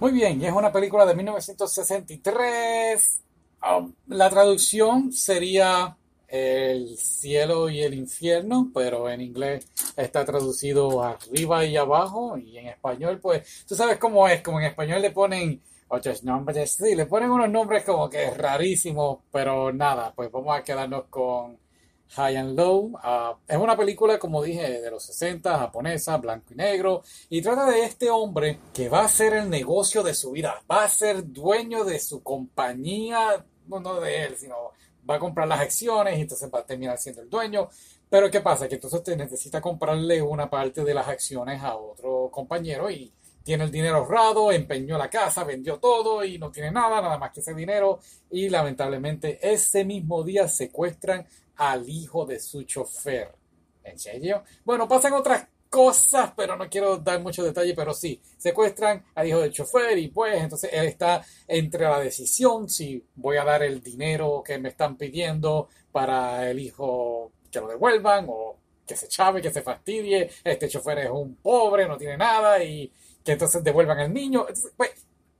Muy bien, es una película de 1963. Um, la traducción sería El cielo y el infierno, pero en inglés está traducido arriba y abajo, y en español, pues, tú sabes cómo es, como en español le ponen otros nombres, sí, le ponen unos nombres como que rarísimos, pero nada, pues vamos a quedarnos con High and Low. Ah, es una película, como dije, de los 60, japonesa, blanco y negro, y trata de este hombre que va a hacer el negocio de su vida, va a ser dueño de su compañía, no de él, sino va a comprar las acciones y entonces va a terminar siendo el dueño. Pero ¿qué pasa? Que entonces te necesita comprarle una parte de las acciones a otro compañero y tiene el dinero ahorrado, empeñó la casa, vendió todo y no tiene nada, nada más que ese dinero. Y lamentablemente ese mismo día secuestran al hijo de su chofer. ¿En serio? Bueno, pasan otras cosas, pero no quiero dar mucho detalle, pero sí, secuestran al hijo del chofer y pues entonces él está entre la decisión si voy a dar el dinero que me están pidiendo para el hijo que lo devuelvan o que se chave, que se fastidie, este chofer es un pobre, no tiene nada y que entonces devuelvan al niño. pues,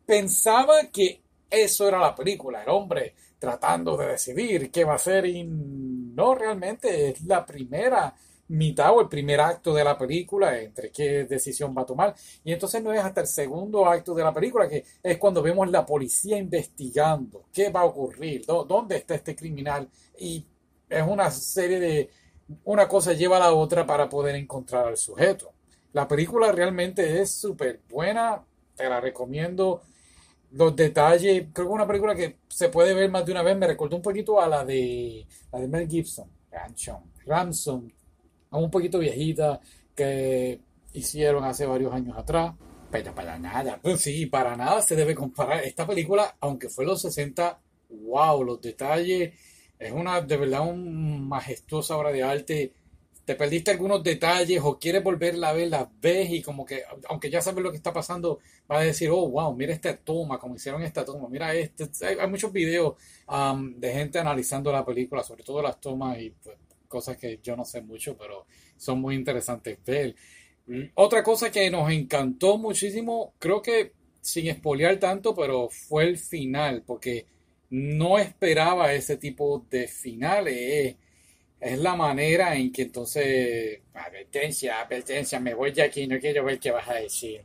pensaba que eso era la película, el hombre tratando de decidir qué va a hacer y no realmente es la primera mitad o el primer acto de la película entre qué decisión va a tomar. Y entonces no es hasta el segundo acto de la película que es cuando vemos la policía investigando qué va a ocurrir, dónde está este criminal. Y es una serie de una cosa lleva a la otra para poder encontrar al sujeto. La película realmente es súper buena, te la recomiendo los detalles, creo que una película que se puede ver más de una vez, me recordó un poquito a la de, la de Mel Gibson, Ransom, Ransom, un poquito viejita, que hicieron hace varios años atrás, pero para nada, pues sí, para nada se debe comparar. Esta película, aunque fue los 60, wow, los detalles, es una de verdad una majestuosa obra de arte te perdiste algunos detalles o quieres volverla a ver, la ves y como que, aunque ya sabes lo que está pasando, vas a decir, oh, wow, mira esta toma, como hicieron esta toma, mira este. Hay, muchos videos de gente analizando la película, sobre todo las tomas y pues, cosas que yo no sé mucho, pero son muy interesantes ver. Otra cosa que nos encantó muchísimo, creo que sin espolear tanto, pero fue el final, porque no esperaba ese tipo de finales es la manera en que entonces, advertencia, advertencia, me voy de aquí, no quiero ver qué vas a decir.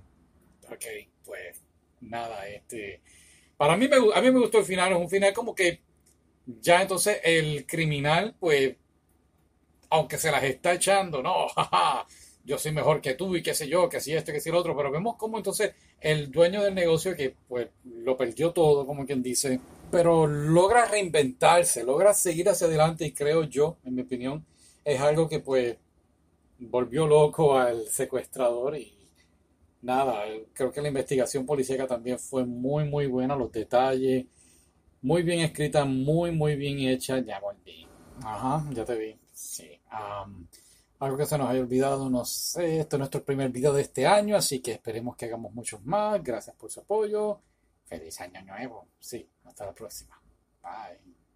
Ok, pues nada, este, para mí me, a mí me gustó el final, es un final como que ya entonces el criminal, pues, aunque se las está echando, no, jaja, yo soy mejor que tú y qué sé yo, que si esto, que si lo otro, pero vemos como entonces el dueño del negocio que pues lo perdió todo, como quien dice, pero logra reinventarse, logra seguir hacia adelante y creo yo, en mi opinión, es algo que pues volvió loco al secuestrador y nada, creo que la investigación policíaca también fue muy muy buena, los detalles, muy bien escrita, muy muy bien hecha, ya volví. Ajá, ya te vi. Sí. algo que se nos haya olvidado, no sé, este es nuestro primer video de este año, así que esperemos que hagamos muchos más. Gracias por su apoyo. Feliz año nuevo. Sí, hasta la próxima. Bye.